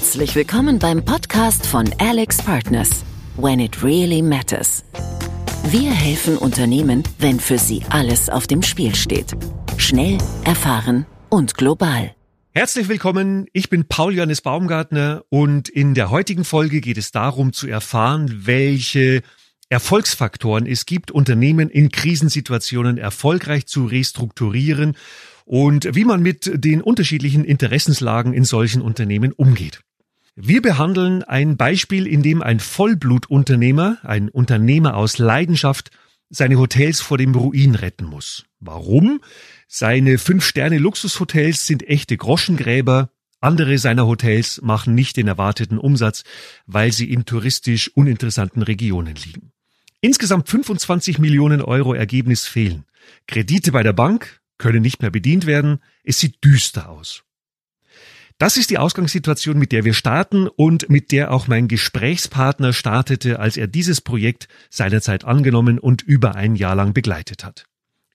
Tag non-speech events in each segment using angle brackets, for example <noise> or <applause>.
Herzlich willkommen beim Podcast von Alex Partners. When it really matters. Wir helfen Unternehmen, wenn für sie alles auf dem Spiel steht. Schnell, erfahren und global. Herzlich willkommen, ich bin Paul Johannes Baumgartner und in der heutigen Folge geht es darum zu erfahren, welche Erfolgsfaktoren es gibt, Unternehmen in Krisensituationen erfolgreich zu restrukturieren und wie man mit den unterschiedlichen Interessenslagen in solchen Unternehmen umgeht. Wir behandeln ein Beispiel, in dem ein Vollblutunternehmer, ein Unternehmer aus Leidenschaft, seine Hotels vor dem Ruin retten muss. Warum? Seine Fünf-Sterne-Luxushotels sind echte Groschengräber, andere seiner Hotels machen nicht den erwarteten Umsatz, weil sie in touristisch uninteressanten Regionen liegen. Insgesamt 25 Millionen Euro Ergebnis fehlen. Kredite bei der Bank, können nicht mehr bedient werden. Es sieht düster aus. Das ist die Ausgangssituation, mit der wir starten und mit der auch mein Gesprächspartner startete, als er dieses Projekt seinerzeit angenommen und über ein Jahr lang begleitet hat.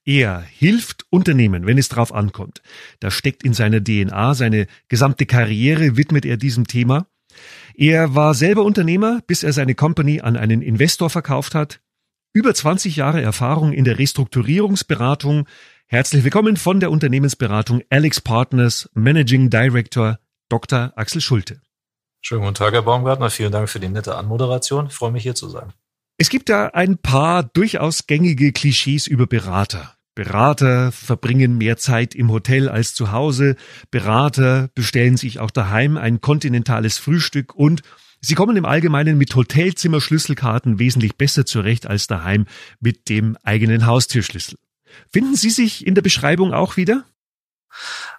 Er hilft Unternehmen, wenn es drauf ankommt. Das steckt in seiner DNA, seine gesamte Karriere widmet er diesem Thema. Er war selber Unternehmer, bis er seine Company an einen Investor verkauft hat. Über 20 Jahre Erfahrung in der Restrukturierungsberatung, Herzlich willkommen von der Unternehmensberatung Alex Partners Managing Director Dr. Axel Schulte. Schönen guten Tag, Herr Baumgartner. Vielen Dank für die nette Anmoderation. Ich freue mich, hier zu sein. Es gibt da ein paar durchaus gängige Klischees über Berater. Berater verbringen mehr Zeit im Hotel als zu Hause. Berater bestellen sich auch daheim ein kontinentales Frühstück und Sie kommen im Allgemeinen mit Hotelzimmerschlüsselkarten wesentlich besser zurecht als daheim mit dem eigenen Haustürschlüssel. Finden Sie sich in der Beschreibung auch wieder?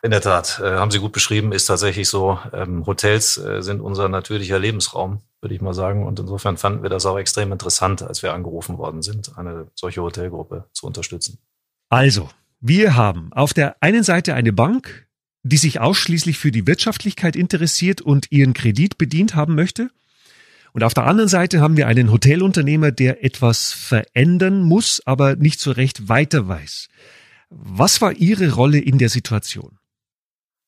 In der Tat, äh, haben Sie gut beschrieben, ist tatsächlich so. Ähm, Hotels äh, sind unser natürlicher Lebensraum, würde ich mal sagen. Und insofern fanden wir das auch extrem interessant, als wir angerufen worden sind, eine solche Hotelgruppe zu unterstützen. Also, wir haben auf der einen Seite eine Bank, die sich ausschließlich für die Wirtschaftlichkeit interessiert und ihren Kredit bedient haben möchte. Und auf der anderen Seite haben wir einen Hotelunternehmer, der etwas verändern muss, aber nicht so recht weiter weiß. Was war Ihre Rolle in der Situation?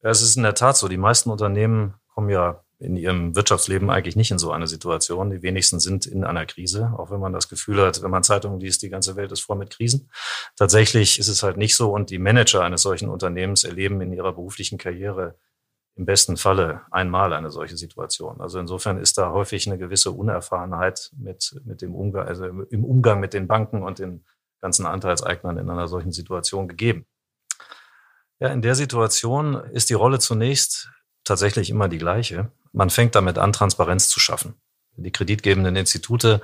Es ist in der Tat so. Die meisten Unternehmen kommen ja in ihrem Wirtschaftsleben eigentlich nicht in so eine Situation. Die wenigsten sind in einer Krise, auch wenn man das Gefühl hat, wenn man Zeitungen liest, die ganze Welt ist voll mit Krisen. Tatsächlich ist es halt nicht so und die Manager eines solchen Unternehmens erleben in ihrer beruflichen Karriere im besten Falle einmal eine solche Situation. Also insofern ist da häufig eine gewisse Unerfahrenheit mit, mit dem Umgang, also im Umgang mit den Banken und den ganzen Anteilseignern in einer solchen Situation gegeben. Ja, in der Situation ist die Rolle zunächst tatsächlich immer die gleiche. Man fängt damit an, Transparenz zu schaffen. Die kreditgebenden Institute,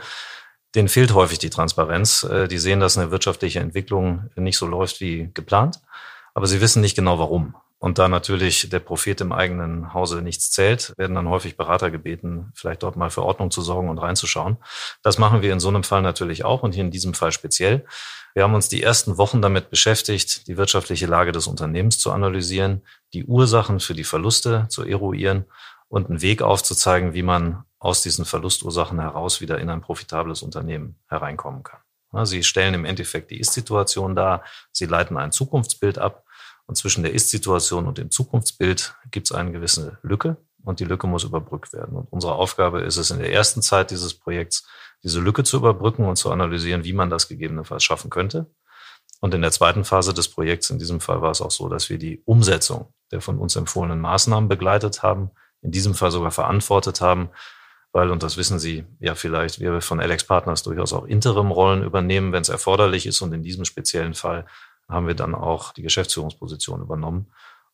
denen fehlt häufig die Transparenz. Äh, die sehen, dass eine wirtschaftliche Entwicklung nicht so läuft wie geplant, aber sie wissen nicht genau warum. Und da natürlich der Prophet im eigenen Hause nichts zählt, werden dann häufig Berater gebeten, vielleicht dort mal für Ordnung zu sorgen und reinzuschauen. Das machen wir in so einem Fall natürlich auch und hier in diesem Fall speziell. Wir haben uns die ersten Wochen damit beschäftigt, die wirtschaftliche Lage des Unternehmens zu analysieren, die Ursachen für die Verluste zu eruieren und einen Weg aufzuzeigen, wie man aus diesen Verlustursachen heraus wieder in ein profitables Unternehmen hereinkommen kann. Sie stellen im Endeffekt die Ist-Situation dar, sie leiten ein Zukunftsbild ab und zwischen der Ist-Situation und dem Zukunftsbild gibt es eine gewisse Lücke und die Lücke muss überbrückt werden. Und unsere Aufgabe ist es in der ersten Zeit dieses Projekts, diese Lücke zu überbrücken und zu analysieren, wie man das gegebenenfalls schaffen könnte. Und in der zweiten Phase des Projekts, in diesem Fall war es auch so, dass wir die Umsetzung der von uns empfohlenen Maßnahmen begleitet haben, in diesem Fall sogar verantwortet haben, weil, und das wissen Sie ja vielleicht, wir von Alex Partners durchaus auch Interim-Rollen übernehmen, wenn es erforderlich ist. Und in diesem speziellen Fall haben wir dann auch die Geschäftsführungsposition übernommen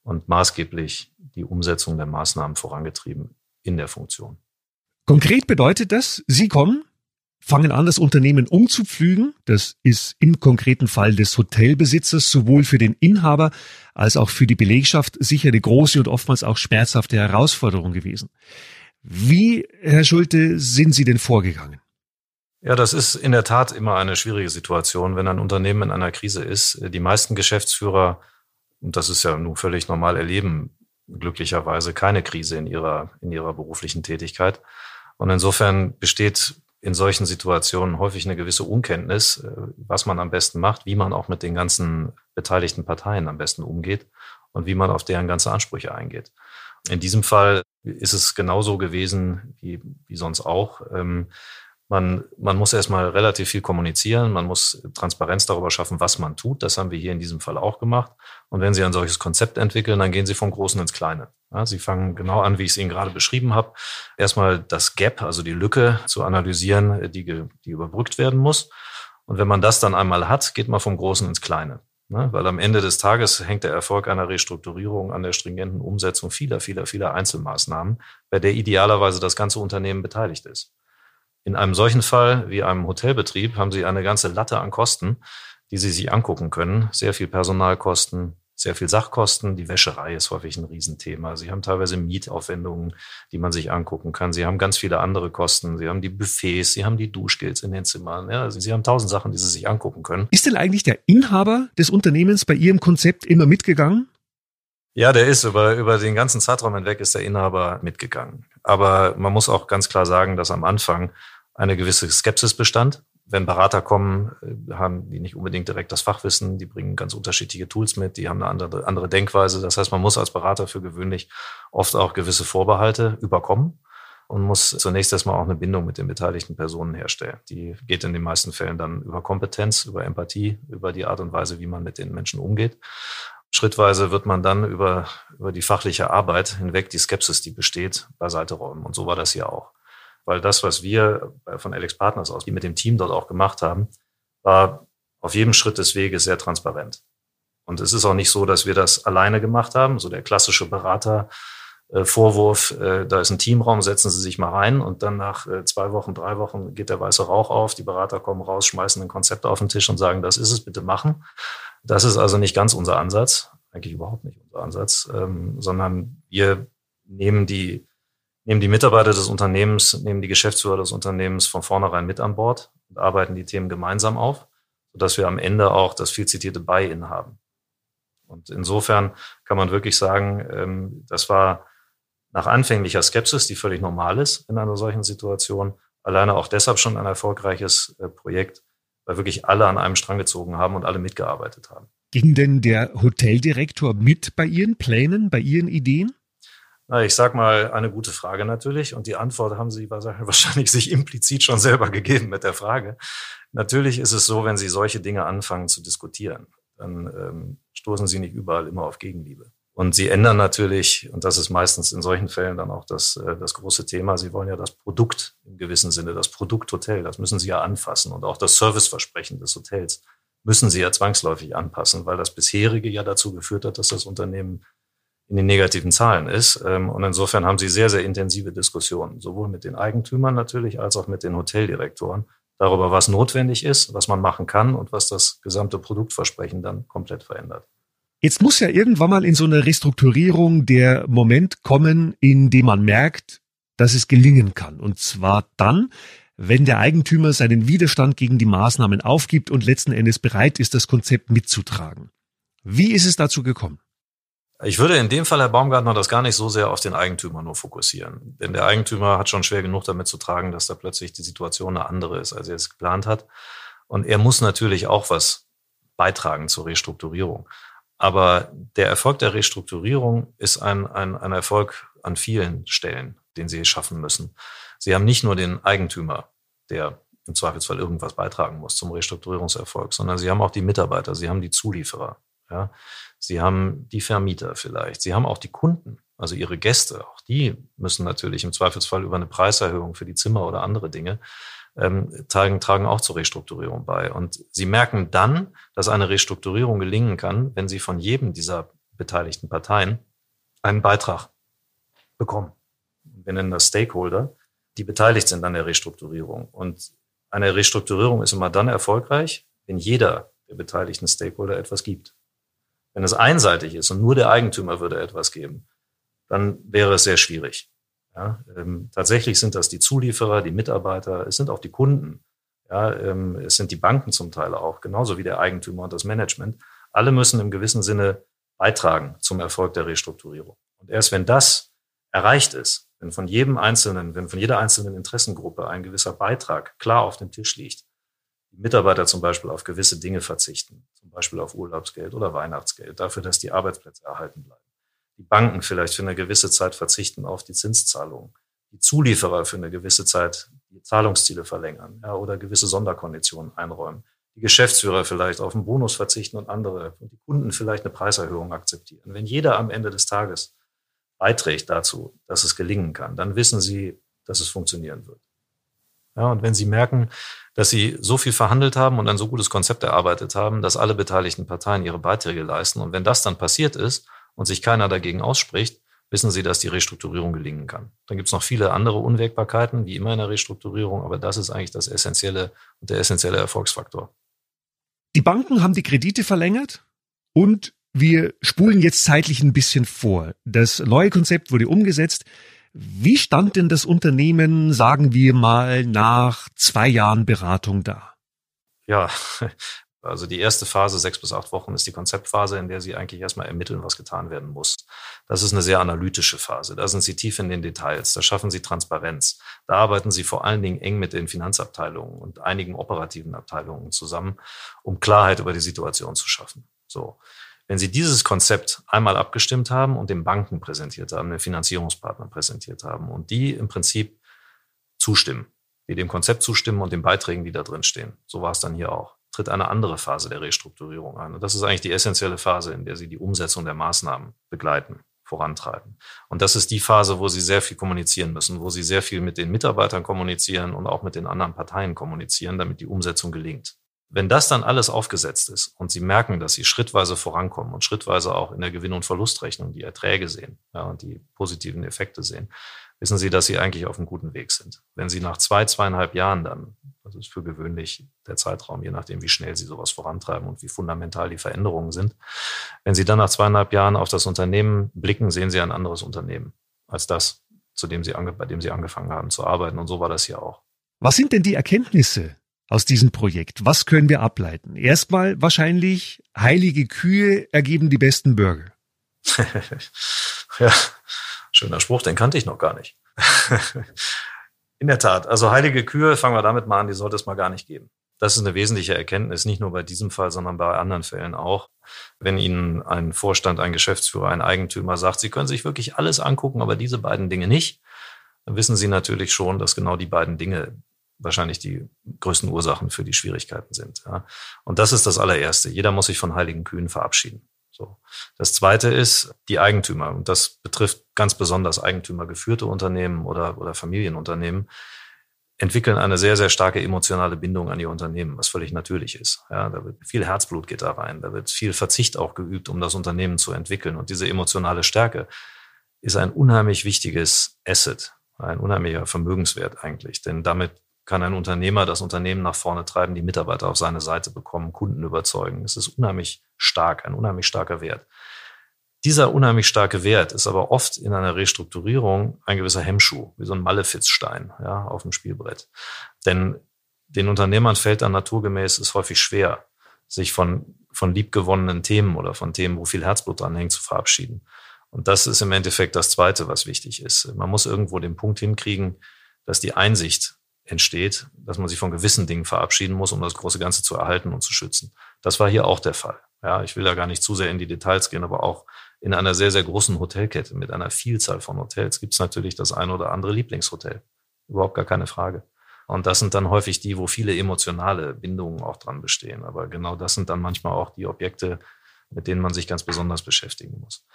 und maßgeblich die Umsetzung der Maßnahmen vorangetrieben in der Funktion. Konkret bedeutet das, Sie kommen, fangen an, das Unternehmen umzupflügen. Das ist im konkreten Fall des Hotelbesitzers sowohl für den Inhaber als auch für die Belegschaft sicher eine große und oftmals auch schmerzhafte Herausforderung gewesen. Wie, Herr Schulte, sind Sie denn vorgegangen? Ja, das ist in der Tat immer eine schwierige Situation, wenn ein Unternehmen in einer Krise ist. Die meisten Geschäftsführer, und das ist ja nun völlig normal, erleben glücklicherweise keine Krise in ihrer, in ihrer beruflichen Tätigkeit. Und insofern besteht in solchen Situationen häufig eine gewisse Unkenntnis, äh, was man am besten macht, wie man auch mit den ganzen beteiligten Parteien am besten umgeht und wie man auf deren ganze Ansprüche eingeht. In diesem Fall ist es genauso gewesen wie, wie sonst auch. Ähm, man, man muss erstmal relativ viel kommunizieren, man muss Transparenz darüber schaffen, was man tut. Das haben wir hier in diesem Fall auch gemacht. Und wenn Sie ein solches Konzept entwickeln, dann gehen Sie vom Großen ins Kleine. Ja, Sie fangen genau an, wie ich es Ihnen gerade beschrieben habe. Erstmal das Gap, also die Lücke zu analysieren, die, die überbrückt werden muss. Und wenn man das dann einmal hat, geht man vom Großen ins Kleine. Ne? Weil am Ende des Tages hängt der Erfolg einer Restrukturierung an der stringenten Umsetzung vieler, vieler, vieler Einzelmaßnahmen, bei der idealerweise das ganze Unternehmen beteiligt ist. In einem solchen Fall wie einem Hotelbetrieb haben Sie eine ganze Latte an Kosten, die Sie sich angucken können. Sehr viel Personalkosten, sehr viel Sachkosten. Die Wäscherei ist häufig ein Riesenthema. Sie haben teilweise Mietaufwendungen, die man sich angucken kann. Sie haben ganz viele andere Kosten. Sie haben die Buffets, Sie haben die Duschgels in den Zimmern. Ja, also Sie haben tausend Sachen, die Sie sich angucken können. Ist denn eigentlich der Inhaber des Unternehmens bei Ihrem Konzept immer mitgegangen? Ja, der ist über, über den ganzen Zeitraum hinweg ist der Inhaber mitgegangen. Aber man muss auch ganz klar sagen, dass am Anfang eine gewisse Skepsis bestand. Wenn Berater kommen, äh, haben die nicht unbedingt direkt das Fachwissen, die bringen ganz unterschiedliche Tools mit, die haben eine andere, andere Denkweise. Das heißt, man muss als Berater für gewöhnlich oft auch gewisse Vorbehalte überkommen und muss zunächst erstmal auch eine Bindung mit den beteiligten Personen herstellen. Die geht in den meisten Fällen dann über Kompetenz, über Empathie, über die Art und Weise, wie man mit den Menschen umgeht. Schrittweise wird man dann über, über die fachliche Arbeit hinweg die Skepsis, die besteht, beiseite räumen. Und so war das hier auch. Weil das, was wir von Alex Partners aus, die mit dem Team dort auch gemacht haben, war auf jedem Schritt des Weges sehr transparent. Und es ist auch nicht so, dass wir das alleine gemacht haben. So der klassische Berater, Vorwurf, äh, da ist ein Teamraum, setzen Sie sich mal rein und dann nach äh, zwei Wochen, drei Wochen geht der weiße Rauch auf, die Berater kommen raus, schmeißen ein Konzept auf den Tisch und sagen, das ist es, bitte machen. Das ist also nicht ganz unser Ansatz, eigentlich überhaupt nicht unser Ansatz, ähm, sondern wir nehmen die, nehmen die Mitarbeiter des Unternehmens, nehmen die Geschäftsführer des Unternehmens von vornherein mit an Bord und arbeiten die Themen gemeinsam auf, sodass wir am Ende auch das viel zitierte Buy-in haben. Und insofern kann man wirklich sagen, ähm, das war nach anfänglicher Skepsis, die völlig normal ist in einer solchen Situation, alleine auch deshalb schon ein erfolgreiches äh, Projekt, weil wirklich alle an einem Strang gezogen haben und alle mitgearbeitet haben. Ging denn der Hoteldirektor mit bei Ihren Plänen, bei Ihren Ideen? Na, ich sag mal, eine gute Frage natürlich. Und die Antwort haben Sie wahrscheinlich <laughs> sich implizit schon selber gegeben mit der Frage. Natürlich ist es so, wenn Sie solche Dinge anfangen zu diskutieren, dann ähm, stoßen Sie nicht überall immer auf Gegenliebe. Und sie ändern natürlich, und das ist meistens in solchen Fällen dann auch das, äh, das große Thema, sie wollen ja das Produkt im gewissen Sinne, das Produkt Hotel, das müssen sie ja anfassen. Und auch das Serviceversprechen des Hotels müssen sie ja zwangsläufig anpassen, weil das bisherige ja dazu geführt hat, dass das Unternehmen in den negativen Zahlen ist. Ähm, und insofern haben sie sehr, sehr intensive Diskussionen, sowohl mit den Eigentümern natürlich als auch mit den Hoteldirektoren darüber, was notwendig ist, was man machen kann und was das gesamte Produktversprechen dann komplett verändert. Jetzt muss ja irgendwann mal in so einer Restrukturierung der Moment kommen, in dem man merkt, dass es gelingen kann. Und zwar dann, wenn der Eigentümer seinen Widerstand gegen die Maßnahmen aufgibt und letzten Endes bereit ist, das Konzept mitzutragen. Wie ist es dazu gekommen? Ich würde in dem Fall, Herr Baumgartner, das gar nicht so sehr auf den Eigentümer nur fokussieren. Denn der Eigentümer hat schon schwer genug damit zu tragen, dass da plötzlich die Situation eine andere ist, als er es geplant hat. Und er muss natürlich auch was beitragen zur Restrukturierung. Aber der Erfolg der Restrukturierung ist ein, ein, ein Erfolg an vielen Stellen, den Sie schaffen müssen. Sie haben nicht nur den Eigentümer, der im Zweifelsfall irgendwas beitragen muss zum Restrukturierungserfolg, sondern Sie haben auch die Mitarbeiter, Sie haben die Zulieferer, ja? Sie haben die Vermieter vielleicht, Sie haben auch die Kunden, also Ihre Gäste, auch die müssen natürlich im Zweifelsfall über eine Preiserhöhung für die Zimmer oder andere Dinge ähm, tragen, tragen auch zur Restrukturierung bei. Und sie merken dann, dass eine Restrukturierung gelingen kann, wenn sie von jedem dieser beteiligten Parteien einen Beitrag bekommen. Wir nennen das Stakeholder, die beteiligt sind an der Restrukturierung. Und eine Restrukturierung ist immer dann erfolgreich, wenn jeder der beteiligten Stakeholder etwas gibt. Wenn es einseitig ist und nur der Eigentümer würde etwas geben, dann wäre es sehr schwierig. Ja, ähm, tatsächlich sind das die Zulieferer, die Mitarbeiter, es sind auch die Kunden. Ja, ähm, es sind die Banken zum Teil auch, genauso wie der Eigentümer und das Management. Alle müssen im gewissen Sinne beitragen zum Erfolg der Restrukturierung. Und erst wenn das erreicht ist, wenn von jedem einzelnen, wenn von jeder einzelnen Interessengruppe ein gewisser Beitrag klar auf dem Tisch liegt, die Mitarbeiter zum Beispiel auf gewisse Dinge verzichten, zum Beispiel auf Urlaubsgeld oder Weihnachtsgeld, dafür, dass die Arbeitsplätze erhalten bleiben Die Banken vielleicht für eine gewisse Zeit verzichten auf die Zinszahlungen. Die Zulieferer für eine gewisse Zeit die Zahlungsziele verlängern ja, oder gewisse Sonderkonditionen einräumen. Die Geschäftsführer vielleicht auf einen Bonus verzichten und andere und die Kunden vielleicht eine Preiserhöhung akzeptieren. Wenn jeder am Ende des Tages beiträgt dazu, dass es gelingen kann, dann wissen Sie, dass es funktionieren wird. Ja, und wenn Sie merken, dass Sie so viel verhandelt haben und ein so gutes Konzept erarbeitet haben, dass alle beteiligten Parteien ihre Beiträge leisten und wenn das dann passiert ist und sich keiner dagegen ausspricht, wissen Sie, dass die Restrukturierung gelingen kann. Dann gibt es noch viele andere Unwägbarkeiten, wie immer in der Restrukturierung, aber das ist eigentlich das essentielle und der essentielle Erfolgsfaktor. Die Banken haben die Kredite verlängert und wir spulen jetzt zeitlich ein bisschen vor. Das neue Konzept wurde umgesetzt. Wie stand denn das Unternehmen, sagen wir mal, nach zwei Jahren Beratung da? Ja, also die erste Phase, sechs bis acht Wochen, ist die Konzeptphase, in der Sie eigentlich erstmal ermitteln, was getan werden muss. Das ist eine sehr analytische Phase. Da sind Sie tief in den Details. Da schaffen Sie Transparenz. Da arbeiten Sie vor allen Dingen eng mit den Finanzabteilungen und einigen operativen Abteilungen zusammen, um Klarheit über die Situation zu schaffen. So. Wenn Sie dieses Konzept einmal abgestimmt haben und den Banken präsentiert haben, den Finanzierungspartnern präsentiert haben und die im Prinzip zustimmen, die dem Konzept zustimmen und den Beiträgen, die da drin stehen, so war es dann hier auch, tritt eine andere Phase der Restrukturierung ein. Und das ist eigentlich die essentielle Phase, in der Sie die Umsetzung der Maßnahmen begleiten vorantreiben. Und das ist die Phase, wo sie sehr viel kommunizieren müssen, wo sie sehr viel mit den Mitarbeitern kommunizieren und auch mit den anderen Parteien kommunizieren, damit die Umsetzung gelingt. Wenn das dann alles aufgesetzt ist und Sie merken, dass Sie schrittweise vorankommen und schrittweise auch in der Gewinn- und Verlustrechnung die Erträge sehen ja, und die positiven Effekte sehen, wissen Sie, dass Sie eigentlich auf einem guten Weg sind. Wenn Sie nach zwei, zweieinhalb Jahren dann, das ist für gewöhnlich der Zeitraum, je nachdem, wie schnell Sie sowas vorantreiben und wie fundamental die Veränderungen sind, wenn Sie dann nach zweieinhalb Jahren auf das Unternehmen blicken, sehen Sie ein anderes Unternehmen als das, zu dem Sie, bei dem Sie angefangen haben zu arbeiten. Und so war das hier auch. Was sind denn die Erkenntnisse, aus diesem Projekt? Was können wir ableiten? Erstmal wahrscheinlich, heilige Kühe ergeben die besten Burger. <laughs> ja, schöner Spruch, den kannte ich noch gar nicht. <laughs> In der Tat, also heilige Kühe, fangen wir damit mal an, die sollte es mal gar nicht geben. Das ist eine wesentliche Erkenntnis, nicht nur bei diesem Fall, sondern bei anderen Fällen auch. Wenn Ihnen ein Vorstand, ein Geschäftsführer, ein Eigentümer sagt, Sie können sich wirklich alles angucken, aber diese beiden Dinge nicht, dann wissen Sie natürlich schon, dass genau die beiden Dinge wahrscheinlich die größten Ursachen für die Schwierigkeiten sind. Und das ist das allererste. Jeder muss sich von heiligen Kühen verabschieden. So. Das zweite ist die Eigentümer. Und das betrifft ganz besonders eigentümergeführte Unternehmen oder, oder Familienunternehmen entwickeln eine sehr, sehr starke emotionale Bindung an ihr Unternehmen, was völlig natürlich ist. Ja, da wird viel Herzblut geht da rein, da wird viel Verzicht auch geübt, um das Unternehmen zu entwickeln. Und diese emotionale Stärke ist ein unheimlich wichtiges Asset, ein unheimlicher Vermögenswert eigentlich. Denn damit kann ein Unternehmer das Unternehmen nach vorne treiben, die Mitarbeiter auf seine Seite bekommen, Kunden überzeugen. Es ist unheimlich stark, ein unheimlich starker Wert. Dieser unheimlich starke Wert ist aber oft in einer Restrukturierung ein gewisser Hemmschuh, wie so ein Malefizstein ja, auf dem Spielbrett. Denn den Unternehmern fällt dann naturgemäß es häufig schwer, sich von, von liebgewonnenen Themen oder von Themen, wo viel Herzblut dran hängt, zu verabschieden. Und das ist im Endeffekt das Zweite, was wichtig ist. Man muss irgendwo den Punkt hinkriegen, dass die Einsicht entsteht, dass man sich von gewissen Dingen verabschieden muss, um das große Ganze zu erhalten und zu schützen. Das war hier auch der Fall. Ja, ich will da gar nicht zu sehr in die Details gehen, aber auch in einer sehr, sehr großen Hotelkette mit einer Vielzahl von Hotels gibt es natürlich das eine oder andere Lieblingshotel. Überhaupt gar keine Frage. Und das sind dann häufig die, wo viele emotionale Bindungen auch dran bestehen. Aber genau das sind dann manchmal auch die Objekte, mit denen man sich ganz besonders beschäftigen muss.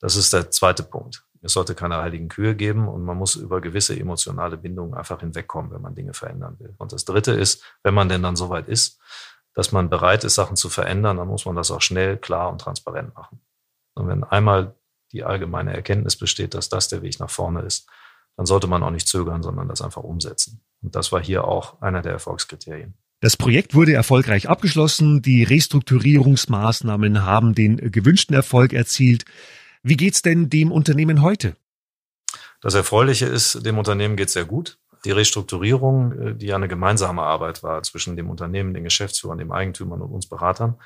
Das ist der zweite Punkt. Es sollte keine heiligen Kühe geben und man muss über gewisse emotionale Bindungen einfach hinwegkommen, wenn man Dinge verändern will. Und das dritte ist, wenn man denn dann soweit ist, dass man bereit ist, Sachen zu verändern, dann muss man das auch schnell, klar und transparent machen. Und wenn einmal die allgemeine Erkenntnis besteht, dass das der Weg nach vorne ist, dann sollte man auch nicht zögern, sondern das einfach umsetzen. Und das war hier auch einer der Erfolgskriterien. Das Projekt wurde erfolgreich abgeschlossen. Die Restrukturierungsmaßnahmen haben den gewünschten Erfolg erzielt. Wie geht's denn dem Unternehmen heute? Das Erfreuliche ist, dem Unternehmen geht sehr gut. Die Restrukturierung, äh, die ja eine gemeinsame Arbeit war zwischen dem Unternehmen, den Geschäftsführern, dem Eigentümern und uns Beratern,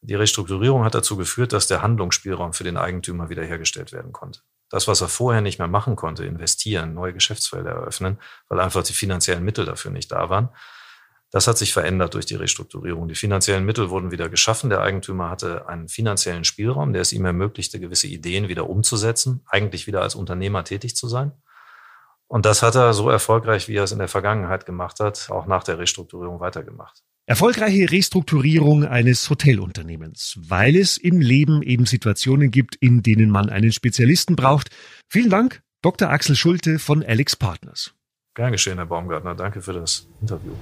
die Restrukturierung hat dazu geführt, dass der Handlungsspielraum für den Eigentümer wiederhergestellt werden konnte. Das, was er vorher nicht mehr machen konnte, investieren, neue Geschäftsfelder eröffnen, weil einfach die finanziellen Mittel dafür nicht da waren, Das hat sich verändert durch die Restrukturierung. Die finanziellen Mittel wurden wieder geschaffen. Der Eigentümer hatte einen finanziellen Spielraum, der es ihm ermöglichte, gewisse Ideen wieder umzusetzen, eigentlich wieder als Unternehmer tätig zu sein. Und das hat er so erfolgreich, wie er es in der Vergangenheit gemacht hat, auch nach der Restrukturierung weitergemacht. Erfolgreiche Restrukturierung eines Hotelunternehmens, weil es im Leben eben Situationen gibt, in denen man einen Spezialisten braucht. Vielen Dank, Dr. Axel Schulte von Alex Partners. Gern geschehen, Herr Baumgartner. Danke für das Interview.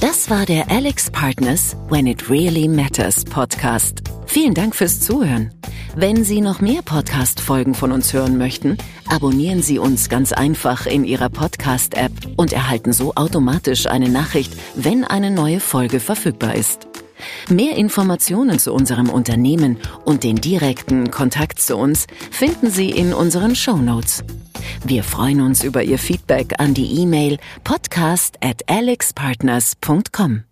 Das war der Alex Partners When It Really Matters Podcast. Vielen Dank fürs Zuhören. Wenn Sie noch mehr Podcast-Folgen von uns hören möchten, abonnieren Sie uns ganz einfach in Ihrer Podcast-App und erhalten so automatisch eine Nachricht, wenn eine neue Folge verfügbar ist. Mehr Informationen zu unserem Unternehmen und den direkten Kontakt zu uns finden Sie in unseren Show Notes. Wir freuen uns über Ihr Feedback an die E-Mail podcast at alexpartners.com.